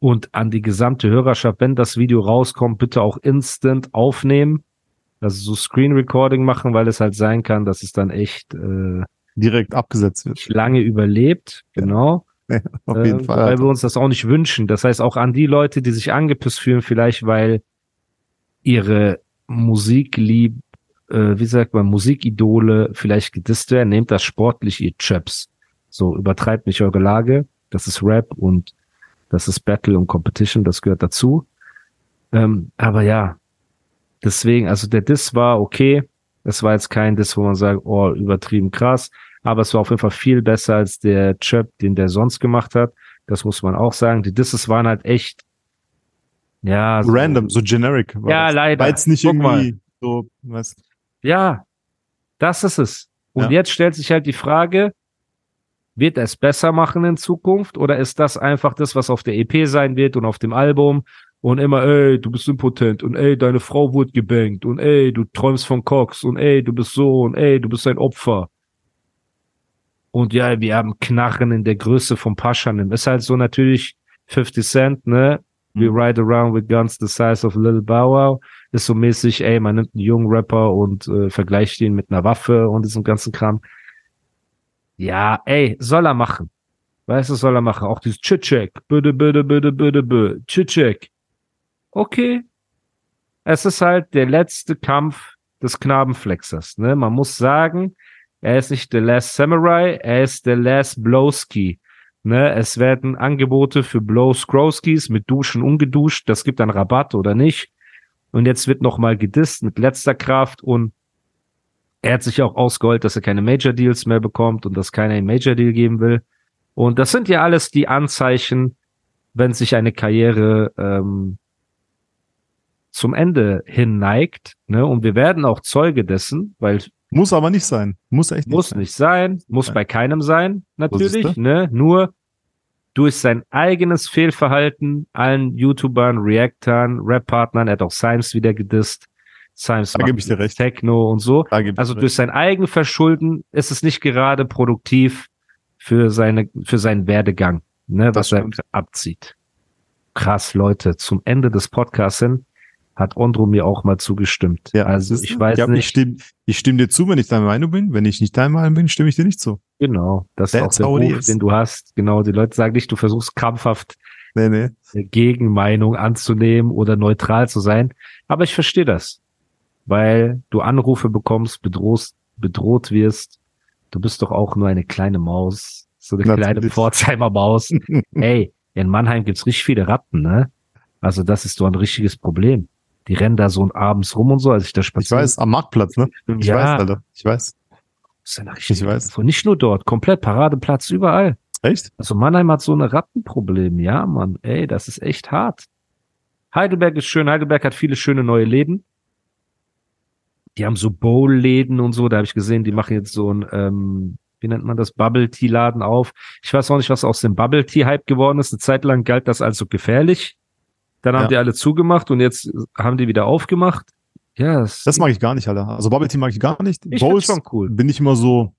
Und an die gesamte Hörerschaft, wenn das Video rauskommt, bitte auch instant aufnehmen. Also so Screen Recording machen, weil es halt sein kann, dass es dann echt äh, Direkt abgesetzt wird. lange überlebt. Genau. Ja, auf jeden Äh, Fall. Weil wir uns das auch nicht wünschen. Das heißt auch an die Leute, die sich angepisst fühlen, vielleicht weil ihre Musiklieb, äh, wie sagt man, Musikidole vielleicht gedisst werden, nehmt das sportlich, ihr Chaps. So, übertreibt nicht eure Lage. Das ist Rap und das ist Battle und Competition, das gehört dazu. Ähm, aber ja, deswegen, also der Diss war okay. Es war jetzt kein Diss, wo man sagt, oh, übertrieben krass. Aber es war auf jeden Fall viel besser als der Chirp, den der sonst gemacht hat. Das muss man auch sagen. Die Disses waren halt echt, ja, so, Random, so generic. Ja, das. leider. War jetzt nicht Guck mal. irgendwie so, weißt Ja, das ist es. Und Ja. jetzt stellt sich halt die Frage, wird er es besser machen in Zukunft oder ist das einfach das, was auf der EP sein wird und auf dem Album und immer, ey, du bist impotent und ey, deine Frau wurde gebankt und ey, du träumst von Cox und ey, du bist so und ey, du bist ein Opfer. Und ja, wir haben Knarren in der Größe von Paschanim. Ist halt so natürlich 50 Cent, ne? We Mhm. ride around with guns the size of Little Bow Wow. Ist so mäßig, ey, man nimmt einen jungen Rapper und äh, vergleicht ihn mit einer Waffe und diesem ganzen Kram. Ja, ey, soll er machen. Weißt du, soll er machen. Auch dieses Chichek. Bitte, bitte, bitte, bitte, bitte. Chichek. Okay. Es ist halt der letzte Kampf des Knabenflexers, ne? Man muss sagen, er ist nicht der Last Samurai, er ist der Last Blowski. Ne, es werden Angebote für Blow Scrowskis mit Duschen ungeduscht. Das gibt dann Rabatt oder nicht. Und jetzt wird nochmal gedisst mit letzter Kraft und er hat sich auch ausgeholt, dass er keine Major Deals mehr bekommt und dass keiner einen Major Deal geben will. Und das sind ja alles die Anzeichen, wenn sich eine Karriere ähm, zum Ende hin neigt. Ne? Und wir werden auch Zeuge dessen, weil Muss aber nicht sein. Muss echt muss sein. nicht sein, muss Nein. bei keinem sein, natürlich, ne? Nur durch sein eigenes Fehlverhalten allen YouTubern, Reactern, Rap-Partnern, er hat auch Symes wieder gedisst. Symes Da gebe ich dir recht. Techno und so. Ich Also durch sein Eigenverschulden ist es nicht gerade produktiv für seine, für seinen Werdegang, ne, was Das er stimmt. abzieht. Krass, Leute, zum Ende des Podcasts hin hat Ondro mir auch mal zugestimmt. Ja, also ich weiß Ich nicht, stimme, ich stimme dir zu, wenn ich deiner Meinung bin. Wenn ich nicht deiner Meinung bin, stimme ich dir nicht zu. Genau, das ist auch That's der Ruf, den du hast. Genau, die Leute sagen nicht, du versuchst krampfhaft Nee, nee. eine Gegenmeinung anzunehmen oder neutral zu sein. Aber ich verstehe das, weil du Anrufe bekommst, bedrohst, bedroht wirst. Du bist doch auch nur eine kleine Maus, so eine kleine Natürlich. Pforzheimer Maus. Ey, in Mannheim gibt's richtig viele Ratten, ne? Also das ist doch ein richtiges Problem. Die rennen da so abends rum und so, als ich da Ich spazieren. weiß, am Marktplatz, ne? Ich Ja. weiß, Alter. Ich weiß. Ist eine richtige Ich weiß. Nicht nur dort, komplett Paradeplatz überall. Echt? Also Mannheim hat so ein Rattenproblem, ja, Mann. Ey, das ist echt hart. Heidelberg ist schön. Heidelberg hat viele schöne neue Läden. Die haben so Bowl-Läden und so. Da habe ich gesehen, die machen jetzt so ein, ähm, wie nennt man das, Bubble-Tea-Laden auf. Ich weiß auch nicht, was aus dem Bubble-Tea-Hype geworden ist. Eine Zeit lang galt das als so gefährlich. Dann haben Ja. die alle zugemacht und jetzt haben die wieder aufgemacht. Ja, es- Das mag ich gar nicht, Alter. Also Bubble Tea mag ich gar nicht. ich Bowls schon cool. bin ich immer so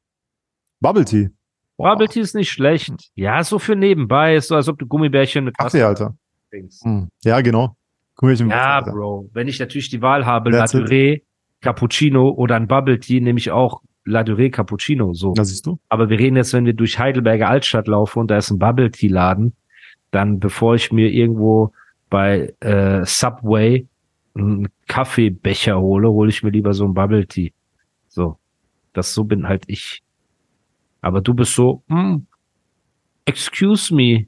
Bubble Tea. Bubble Tea ist nicht schlecht. Ja, so für nebenbei. Ist so, als ob du Gummibärchen mit Kaffee, Alter. trinkst. Hm. Ja, genau. Ich im Ja, Wasser. Bro. Wenn ich natürlich die Wahl habe, That's it. Cappuccino oder ein Bubble Tea, nehme ich auch Ladurée Cappuccino. So. Da siehst du. Aber wir reden jetzt, wenn wir durch Heidelberger Altstadt laufen und da ist ein Bubble Tea Laden, dann bevor ich mir irgendwo bei äh, Subway einen Kaffeebecher hole, hole ich mir lieber so ein Bubble Tea. So. Das so bin halt ich. Aber du bist so, hm, excuse me,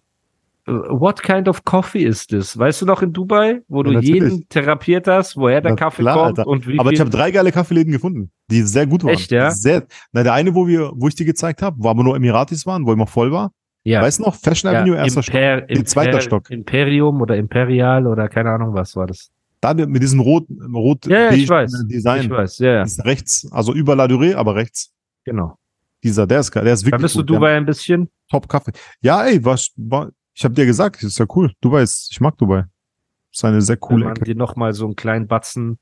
what kind of coffee is this? Weißt du noch in Dubai, wo du Ja, jeden therapiert hast, woher der Na Kaffee klar, kommt Alter. und wie Aber ich habe drei geile Kaffeeläden gefunden, die sehr gut waren. Echt, ja? Sehr. Na, der eine, wo wir, wo ich dir gezeigt habe, wo aber nur Emiratis waren, wo immer voll war. Ja. Weißt du noch? Fashion ja, Avenue, erster Stock. Imper zweiter Imper Stock. Imperium oder Imperial oder keine Ahnung, was war das? Da mit diesem rot, rot Ja, ja, ich weiß. Design. Ich weiß, ja, ja, Ist rechts, also über La Durée, aber rechts. genau. Dieser, der ist geil, der ist Da wirklich bist du Dubai ein bisschen. Top Kaffee. Ja, ey, was, war, ich habe dir gesagt, das ist ja cool. Dubai ist, ich mag Dubai. ist eine sehr wenn coole man Ecke. dir noch mal so einen kleinen Batzen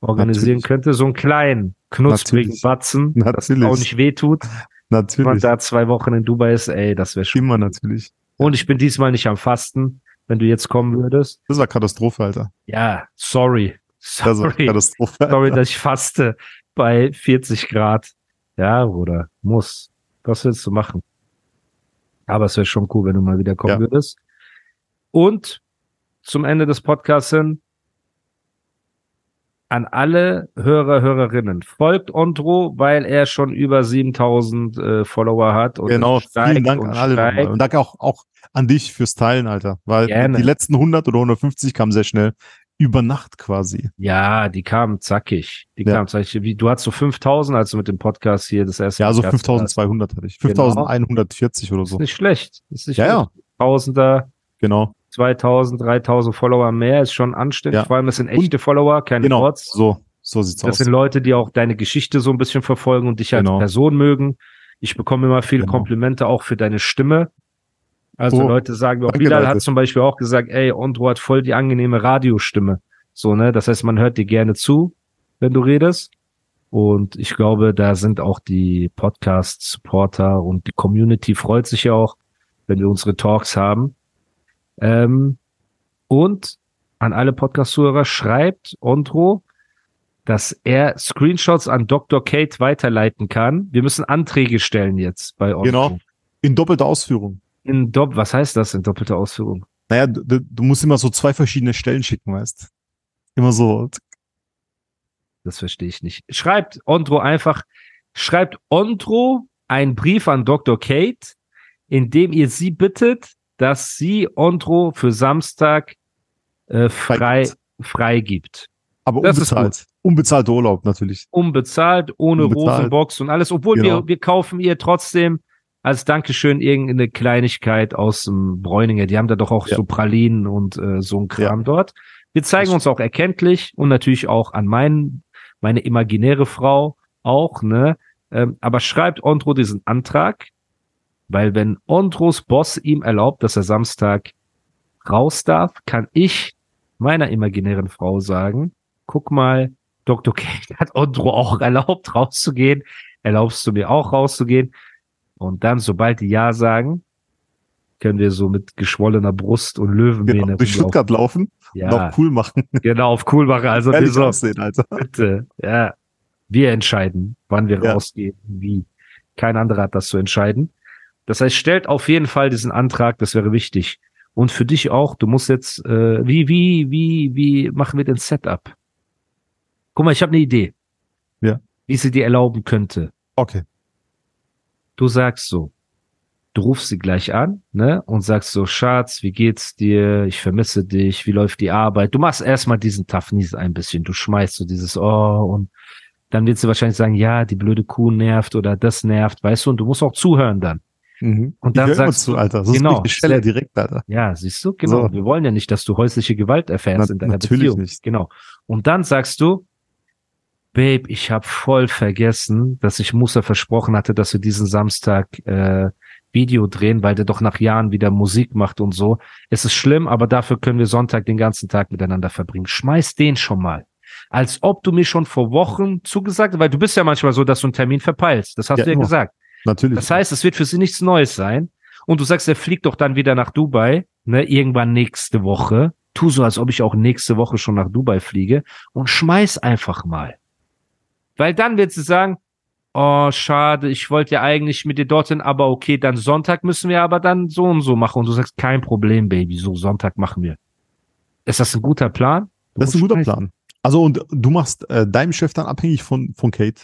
organisieren Natürlich. könnte, so einen kleinen, knusprigen Natürlich. Batzen, das Natürlich. auch nicht wehtut. Wenn man Natürlich. da zwei Wochen in Dubai ist, ey, das wäre schon. Immer natürlich. Und ich bin diesmal nicht am Fasten, wenn du jetzt kommen würdest. Das war Katastrophe, Alter. Ja, sorry. Das Sorry. Katastrophe. Sorry, dass ich faste bei 40 Grad. Ja, Bruder, muss. Was willst du machen? Aber es wäre schon cool, wenn du mal wieder kommen Ja. würdest. Und zum Ende des Podcasts hin an alle Hörer, Hörerinnen. Folgt Ondro, weil er schon über 7000 äh, Follower hat. Und Genau, vielen Dank und an alle steigt. Und danke auch, auch an dich fürs Teilen, Alter. Weil Gerne. die letzten 100 oder 150 kamen sehr schnell. Über Nacht quasi. Ja, die kamen zackig. Die Ja. kamen zackig. Wie, du hast so 5000, als du mit dem Podcast hier das erste Ja, so warst. 5200 hatte ich. Genau. 5140 oder Ist so. nicht schlecht. Ist nicht Ja, ja. schlecht. Tausender, Genau. 2000, 3000 Follower mehr ist schon anständig. Ja. Vor allem, das sind echte Follower, keine Genau. Bots. So, so sieht's Das aus. sind Leute, die auch deine Geschichte so ein bisschen verfolgen und dich als Genau. Person mögen. Ich bekomme immer viele Genau. Komplimente auch für deine Stimme. Also Oh, Leute sagen, auch Bilal Leute. hat zum Beispiel auch gesagt, ey, Ondro hat voll die angenehme Radiostimme. So, ne? Das heißt, man hört dir gerne zu, wenn du redest. Und ich glaube, da sind auch die Podcast-Supporter und die Community freut sich ja auch, wenn wir unsere Talks haben. Ähm, und an alle Podcast-Zuhörer schreibt Ondro, dass er Screenshots an Dr. Kate weiterleiten kann. Wir müssen Anträge stellen jetzt bei Ondro. Genau. In doppelter Ausführung. In Dopp was heißt das in doppelter Ausführung? Naja, du, du musst immer so zwei verschiedene Stellen schicken, weißt. Immer so. Das verstehe ich nicht. Schreibt Ondro einfach, schreibt Ondro einen Brief an Dr. Kate, in dem ihr sie bittet, dass sie Ondro für Samstag äh, frei, Freigibt. freigibt. Aber Das unbezahlt. Unbezahlter Urlaub natürlich. Unbezahlt, ohne Unbezahlt. Rosenbox und alles, obwohl Genau. wir, wir kaufen ihr trotzdem als Dankeschön irgendeine Kleinigkeit aus dem Bräuninger. Die haben da doch auch Ja. so Pralinen und äh, so ein Kram Ja. dort. Wir zeigen Das uns auch erkenntlich und natürlich auch an meinen, meine imaginäre Frau auch, ne? Ähm, aber schreibt Ondro diesen Antrag, weil wenn Ondros Boss ihm erlaubt, dass er Samstag raus darf, kann ich meiner imaginären Frau sagen, guck mal, Dr. Kate hat Ondro auch erlaubt, rauszugehen. Erlaubst du mir auch rauszugehen? Und dann, sobald die Ja sagen, können wir so mit geschwollener Brust und Löwenmähne Genau. Durch Stuttgart laufen Ja, und auch cool machen. genau, auf cool machen. Also wir so, aussehen, Alter. bitte, ja, wir entscheiden, wann wir Ja. rausgehen, wie. Kein anderer hat das zu entscheiden. Das heißt, stellt auf jeden Fall diesen Antrag, das wäre wichtig. Und für dich auch, du musst jetzt, äh, wie, wie, wie, wie machen wir den Setup? Guck mal, ich habe eine Idee. Ja. Wie sie dir erlauben könnte. Okay. Du sagst so, du rufst sie gleich an, ne, und sagst so, Schatz, wie geht's dir? Ich vermisse dich. Wie läuft die Arbeit? Du machst erstmal diesen Toughness ein bisschen. Du schmeißt so dieses, oh, und dann wird sie wahrscheinlich sagen, ja, die blöde Kuh nervt oder das nervt, weißt du, und du musst auch zuhören dann. Mhm. Und dann sagst du- Alter. Sonst genau, ich Stelle direkt, Alter. Ja, siehst du, genau. So. Wir wollen ja nicht, dass du häusliche Gewalt erfährst Na- in deiner natürlich Beziehung. nicht. Genau. Und dann sagst du, Babe, ich habe voll vergessen, dass ich Musa versprochen hatte, dass wir diesen Samstag äh, Video drehen, weil der doch nach Jahren wieder Musik macht und so. Es ist schlimm, aber dafür können wir Sonntag den ganzen Tag miteinander verbringen. Schmeiß den schon mal. Als ob du mir schon vor Wochen zugesagt hast, weil du bist ja manchmal so, dass du einen Termin verpeilst. Das hast Ja, du ja immer. gesagt. Natürlich. Das heißt, es wird für sie nichts Neues sein. Und du sagst, er fliegt doch dann wieder nach Dubai, ne, irgendwann nächste Woche. Tu so, als ob ich auch nächste Woche schon nach Dubai fliege und schmeiß einfach mal. Weil dann wird sie sagen, oh, schade, ich wollte ja eigentlich mit dir dorthin, aber okay, dann Sonntag müssen wir aber dann so und so machen. Und du sagst, kein Problem, Baby, so Sonntag machen wir. Ist das ein guter Plan? Du das ist ein guter schmeißen. Plan. Also, und du machst äh, deinem Chef dann abhängig von, von Kate.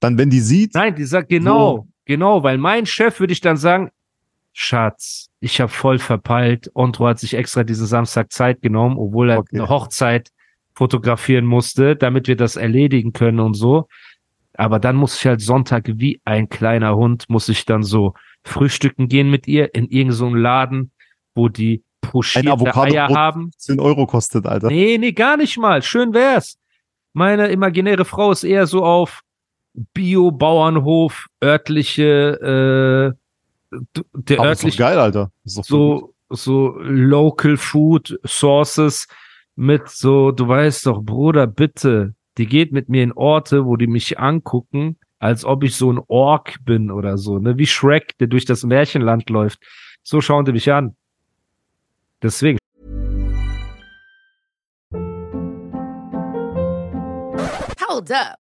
Dann, wenn die sieht, Nein, die sagt genau, genau, weil mein Chef würde ich dann sagen, Schatz, ich habe voll verpeilt. Ondro hat sich extra diesen Samstag Zeit genommen, obwohl er Okay. eine Hochzeit fotografieren musste, damit wir das erledigen können und so. Aber dann muss ich halt Sonntag wie ein kleiner Hund, muss ich dann so frühstücken gehen mit ihr in irgendeinen so Laden, wo die pochierte Eier Avocado haben. 10 Euro kostet, Alter. Nee, nee, gar nicht mal. Schön wär's. Meine imaginäre Frau ist eher so auf Bio-Bauernhof, örtliche, äh, der Aber ist doch örtliche, geil, Alter. Ist doch so, so Local Food Sources mit so, du weißt doch, Bruder, bitte, die geht mit mir in Orte, wo die mich angucken, als ob ich so ein Ork bin oder so, ne, wie Shrek, der durch das Märchenland läuft. So schauen die mich an. Deswegen. Hold up.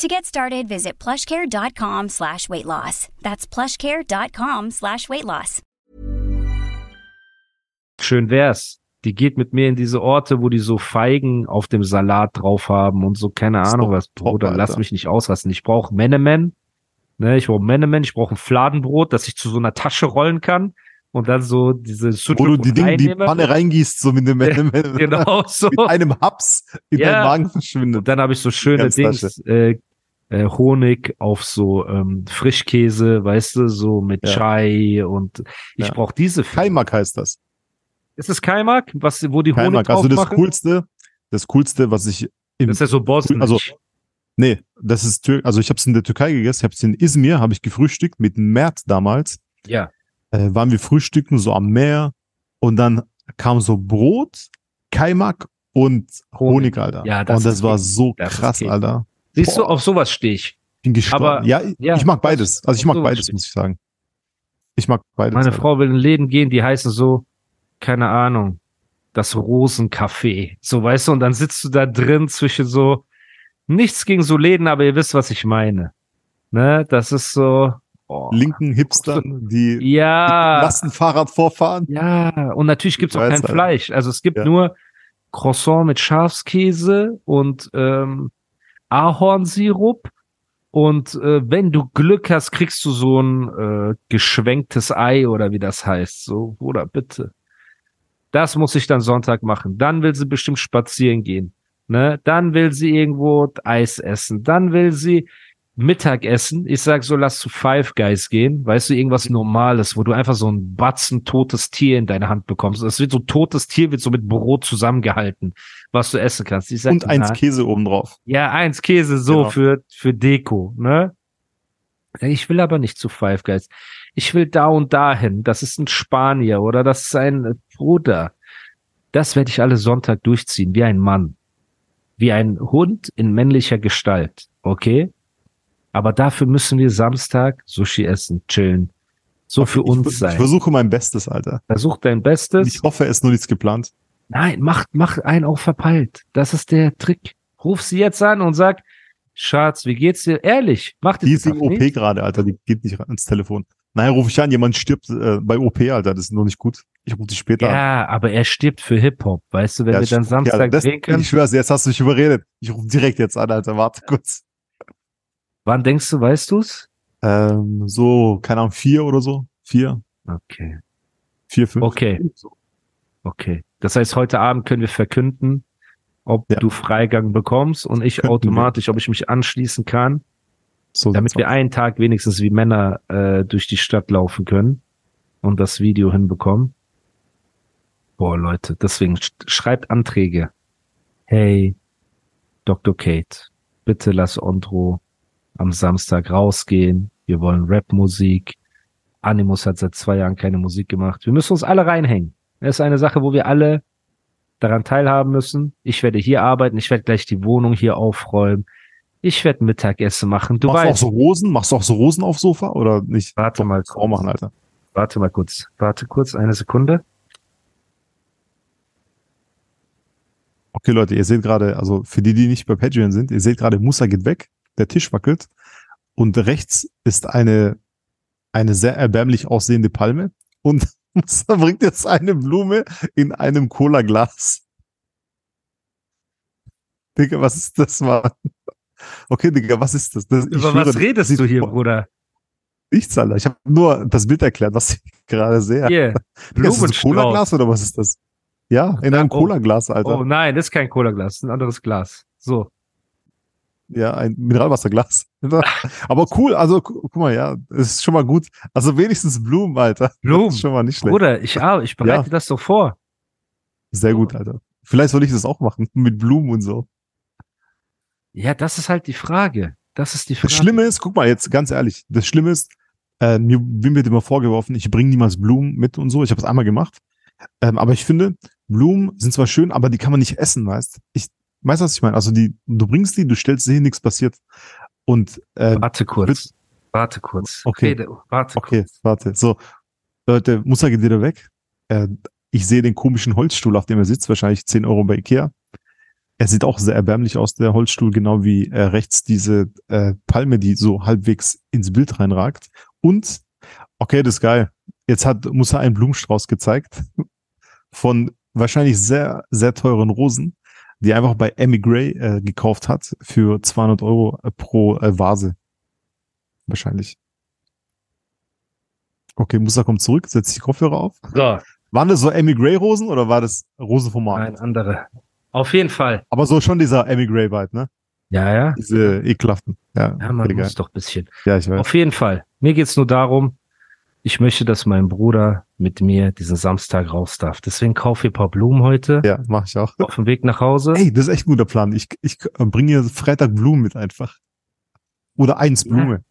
To get started, visit plushcare.com slash weight loss. That's plushcare.com slash weight loss. schön wär's. Die geht mit mir in diese Orte, wo die so Feigen auf dem Salat drauf haben und so, keine Ist Ahnung was. top, Bruder, lass Alter. mich nicht ausrasten. Ich brauche Menemen. Ne, ich brauche Menemen, ich brauche ein Fladenbrot, das ich zu so einer Tasche rollen kann und dann so diese Wo Sucuk du die Dinge, die reinnehme. Pfanne reingießt, so mit dem Genau so. mit einem Haps in Ja. deinem Magen verschwindet. Und dann habe ich so schöne Dings, äh, äh, Honig auf so ähm, Frischkäse, weißt du, so mit Ja. Chai und ich Ja. brauche diese. Kaimak heißt das. Ist es Kaimak, was, wo die Honig Kaimak. Also das machen? coolste, das coolste, was ich im, Das ist ja so Bosnisch. Also, nee, das ist Tür, also ich habe es in der Türkei gegessen, ich habe es in Izmir, habe ich gefrühstückt mit Mert damals. ja. Äh, waren wir frühstücken so am Meer und dann kam so Brot, Kaimak und Honig, Alter. Ja, das und das war so krass. Alter. Siehst du, Boah. auf sowas stehe ich. Ich bin gestorben. Aber- ja, ja, ich mag beides. Also ich mag beides, muss ich sagen. Ich mag beides. Meine. Frau will in Läden gehen, die heißen so, keine Ahnung, das Rosencafé. So, weißt du, und dann sitzt du da drin zwischen so, nichts gegen so Läden, aber ihr wisst, was ich meine. Ne, das ist so, oh, linken Hipstern, die ja, Lastenfahrrad vorfahren. ja, und natürlich gibt's Ich auch kein Alter. Fleisch. Also es gibt Ja. nur Croissant mit Schafskäse und ähm, Ahornsirup. Und äh, wenn du Glück hast, kriegst du so ein äh, geschwenktes Ei oder wie das heißt. So, Bruder, bitte. Das muss ich dann Sonntag machen. Dann will sie bestimmt spazieren gehen. Ne? Dann will sie irgendwo Eis essen. Dann will sie Mittagessen. Ich sag so, lass zu Five Guys gehen. Weißt du, irgendwas Normales, wo du einfach so ein Batzen totes Tier in deine Hand bekommst. Das wird so totes Tier, wird so mit Brot zusammengehalten, was du essen kannst. Ich sag, Und eins na, Käse obendrauf. ja, eins Käse so Genau. für, für Deko, ne? Ich will aber nicht zu Five Guys. Ich will da und dahin. Das ist ein Spanier oder das ist ein Bruder. Das werde ich alle Sonntag durchziehen, wie ein Mann. Wie ein Hund in männlicher Gestalt. Okay? Aber dafür müssen wir Samstag Sushi essen, chillen. So für ich, uns Ich sein. versuche mein Bestes, Alter. Versuch dein Bestes. Ich hoffe, es ist nur nichts geplant. Nein, mach, mach einen auch verpeilt. Das ist der Trick. Ruf sie jetzt an und sag, Schatz, wie geht's dir? Ehrlich, mach Die das ist im OP gerade, Alter. Die geht nicht ins Telefon. Naja, rufe ich an, jemand stirbt äh, bei OP, Alter. Das ist noch nicht gut. Ich rufe dich später an. Ja, aber er stirbt für Hip-Hop. Weißt du, wenn Ja, wir dann stimmt. Ja, Samstag das, können, Ich schwör's, jetzt hast du mich überredet. Ich rufe direkt jetzt an, Alter. Warte kurz. Wann denkst du, weißt du's? Ähm, so, keine Ahnung, vier oder so. Vier, Okay, vier, fünf. Okay. So. okay. Das heißt, heute Abend können wir verkünden, ob Ja. du Freigang bekommst und ich Könnten wir. automatisch, ob ich mich anschließen kann, so damit wir einen Tag wenigstens wie Männer äh, durch die Stadt laufen können und das Video hinbekommen. Boah, Leute, deswegen sch schreibt Anträge. Hey, Dr. Kate, bitte lass Ondro am Samstag rausgehen. Wir wollen Rapmusik. Animus hat seit zwei Jahren keine Musik gemacht. Wir müssen uns alle reinhängen. Das ist eine Sache, wo wir alle daran teilhaben müssen. Ich werde hier arbeiten. Ich werde gleich die Wohnung hier aufräumen. Ich werde Mittagessen machen. Du Machst du auch weißt. so Rosen? Machst du auch so Rosen aufs Sofa oder nicht? Warte mal Frau machen, Alter. Warte mal kurz. Warte kurz, eine Sekunde. Okay, Leute, ihr seht gerade, also für die, die nicht bei Patreon sind, ihr seht gerade, Musa geht weg, der Tisch wackelt und rechts ist eine, eine sehr erbärmlich aussehende Palme und Musa bringt jetzt eine Blume in einem Cola-Glas. Digga, was ist das, Mann? Okay, Digga, was ist das? das Über was das redest du hier, Bruder? Nichts, Alter. Ich habe nur das Bild erklärt, was ich gerade sehe. Hier, Digga, ist das ein. Cola-Glas oder was ist das? Ja, in einem Oh. Cola-Glas, Alter. Oh nein, das ist kein Cola-Glas, das ist ein anderes Glas. So. Ja, ein Mineralwasserglas. Aber cool, also gu- guck mal, ja, ist schon mal gut. Also wenigstens Blumen, Alter. Blumen. Ist schon mal nicht schlecht. Bruder, ich, ah, ich bereite das doch vor. Sehr gut, Alter. Vielleicht soll ich das auch machen, mit Blumen und so. Ja, das ist halt die Frage. Das ist die Frage. Das Schlimme ist, guck mal, jetzt ganz ehrlich, das Schlimme ist, äh, mir, mir wird immer vorgeworfen, ich bringe niemals Blumen mit und so. Ich habe es einmal gemacht. Ähm, aber ich finde, Blumen sind zwar schön, aber die kann man nicht essen, weißt Ich weißt, was ich meine? Also die, du bringst die, du stellst sie hin, nichts passiert. Und äh, Warte kurz. Warte kurz. Okay. Rede, warte Okay, kurz. warte. So, Leute, Musa geht wieder weg. Äh, ich sehe den komischen Holzstuhl, auf dem er sitzt, wahrscheinlich 10 Euro bei Ikea. Er sieht auch sehr erbärmlich aus, der Holzstuhl, genau wie äh, rechts diese äh, Palme, die so halbwegs ins Bild reinragt. Und, okay, das ist geil. Jetzt hat Musa einen Blumenstrauß gezeigt von wahrscheinlich sehr, sehr teuren Rosen, die einfach bei Emmy Gray äh, gekauft hat für 200 Euro pro äh, Vase. Wahrscheinlich. Okay, Musa kommt zurück, setzt die Kopfhörer auf. So, Waren das so Emmy Gray Rosen oder war das Rosen vom Markt? ein andere. Auf jeden Fall. Aber so schon dieser Emmy Gray Vibe, ne? Ja, ja. Diese ekelhaften. Ja, Ja, man muss doch ein bisschen. Ja, ich weiß. Auf jeden Fall. Mir geht's nur darum, ich möchte, dass mein Bruder mit mir diesen Samstag raus darf. Deswegen kaufe ich ein paar Blumen heute Ja, mach ich auch. auf dem Weg nach Hause. Ey, das ist echt ein guter Plan. Ich, ich bringe Freitag Blumen mit einfach. Oder eins Ja. Blume.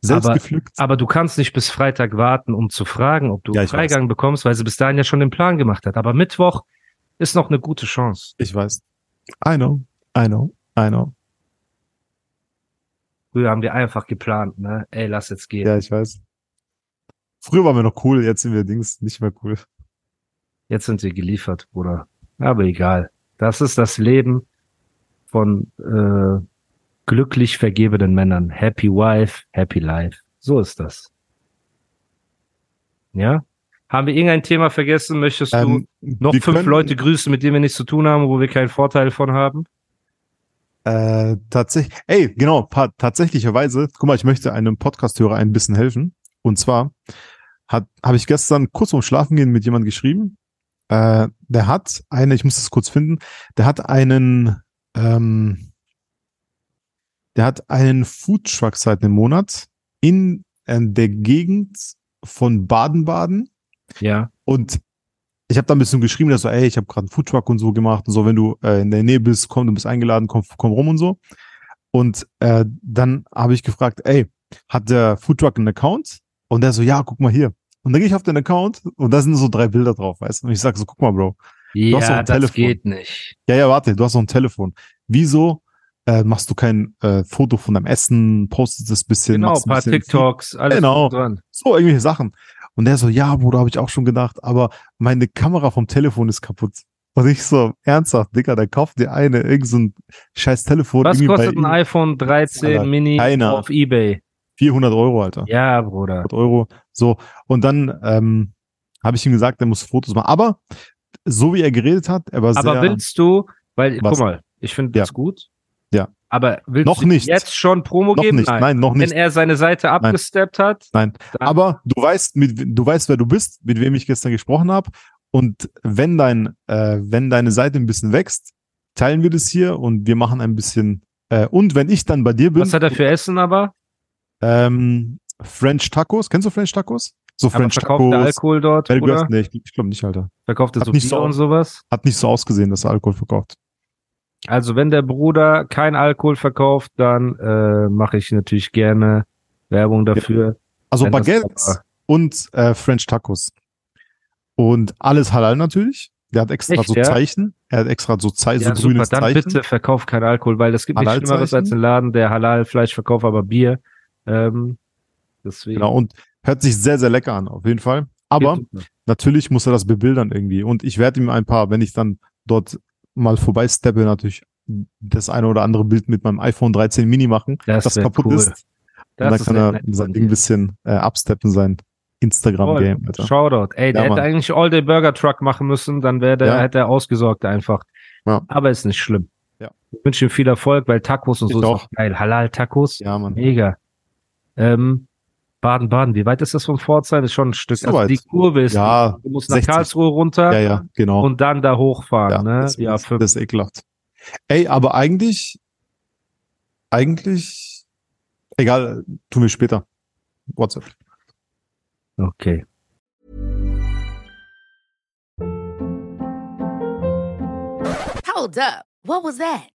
Selbst Aber- gepflückt. Aber du kannst nicht bis Freitag warten, um zu fragen, ob du Ja, Freigang bekommst, weil sie bis dahin ja schon den Plan gemacht hat. Aber Mittwoch ist noch eine gute Chance. Ich weiß. I know, I know, I know. Früher haben wir einfach geplant, ne? Ey, lass jetzt gehen. Ja, ich weiß. Früher waren wir noch cool, jetzt sind wir Dings nicht mehr cool. Jetzt sind wir geliefert, Bruder. Aber egal. Das ist das Leben von äh, glücklich vergebenen Männern. Happy Wife, Happy Life. So ist das. Ja? Haben wir irgendein Thema vergessen? Möchtest du Ähm, noch wir fünf können- Leute grüßen, mit denen wir nichts zu tun haben, wo wir keinen Vorteil von haben? Äh, tatsächlich, ey, genau, tatsächlicherweise, guck mal, ich möchte einem Podcast-Hörer ein bisschen helfen. Und zwar habe ich gestern kurz vorm Schlafen gehen mit jemandem geschrieben. Äh, der hat eine, ich muss das kurz finden, der hat einen, ähm, der hat einen Foodtruck seit einem Monat in äh, der Gegend von Baden-Baden. Ja. Und ich habe da ein bisschen geschrieben, dass so, ey, ich habe gerade einen Foodtruck und so gemacht und so, wenn du äh, in der Nähe bist, komm, du bist eingeladen, komm, komm rum und so. Und äh, dann habe ich gefragt, ey, hat der Foodtruck einen Account? Und der so, ja, guck mal hier. Und dann gehe ich auf den Account und da sind so drei Bilder drauf, weißt du? Und ich sag so, guck mal, Bro. Ja, ein das Telefon. geht nicht. Ja, ja, warte, du hast noch ein Telefon. Wieso äh, machst du kein äh, Foto von deinem Essen, postest das bisschen, Genau, ein paar bisschen TikToks, alles Genau. dran. so irgendwelche Sachen. Und der so, ja, Bruder, habe ich auch schon gedacht, aber meine Kamera vom Telefon ist kaputt. Und ich so, ernsthaft, Digga, dann kauf dir eine, irgend so scheiß Telefon. Was kostet ein iPhone 13 Alter, Mini keiner. auf Ebay? 400 Euro, Alter. Ja, Bruder. 100 Euro. So. Und dann ähm, habe ich ihm gesagt, er muss Fotos machen. Aber so wie er geredet hat, er war Aber sehr, willst du, weil, Was? guck mal, ich finde Ja. das gut. Ja. Aber willst Noch du nicht. jetzt schon Promo noch geben? nicht, nein, noch Wenn nicht. er seine Seite abgesteppt hat, Nein. Aber du weißt, mit, du weißt, wer du bist, mit wem ich gestern gesprochen habe. Und wenn dein, äh, wenn deine Seite ein bisschen wächst, teilen wir das hier und wir machen ein bisschen. Äh, und wenn ich dann bei dir bin, was hat er für Essen aber? Ähm, French Tacos, kennst du French Tacos? So Aber French verkauft er Tacos. Alkohol dort, Belgier- oder? Nee, ich, ich glaube nicht, Alter. Verkauft er so nicht Bier so- und sowas? Hat nicht so ausgesehen, dass er Alkohol verkauft. Also wenn der Bruder kein Alkohol verkauft, dann äh, mache ich natürlich gerne Werbung dafür. Also Wenn das Baguettes aber- und äh, French Tacos. Und alles halal natürlich. Der hat extra Echt, so ja? Zeichen. Er hat extra so, Zei Ja, so super, grünes dann Zeichen. bitte verkauf kein Alkohol, weil es gibt nichts? Schlimmeres als ein Laden, der Halal-Fleisch verkauft, aber Bier. Ähm, deswegen. Genau, und hört sich sehr, sehr lecker an, auf jeden Fall. Aber natürlich muss er das bebildern irgendwie. Und ich werde ihm ein paar, wenn ich dann dort mal vorbeisteppe, natürlich das eine oder andere Bild mit meinem iPhone 13 Mini machen, Das das, kaputt cool. ist. Das und dann kann er nett sein Ding ein bisschen äh, absteppen, sein Instagram-Game. Shoutout. Ey, der Ja, hätte eigentlich All Day Burger Truck machen müssen, dann wäre der, Ja. hätte er ausgesorgt einfach. Ja. Aber ist nicht schlimm. Ja. Ich wünsche ihm viel Erfolg, weil Tacos und Ich so ist auch. auch geil. Halal-Tacos. Ja, Mann. Mega. Ähm, Baden-Baden, wie weit ist das von Pforzheim? Ist schon ein Stück. So Also weit. die Kurve ist, Ja, du musst nach 60. Karlsruhe runter Ja, ja, genau. und dann da hochfahren, ja, ne? das, Die das, A5. das ist ekelhaft. Ey, aber eigentlich, eigentlich, egal, tun wir später. WhatsApp. Okay. Hold up. What was that?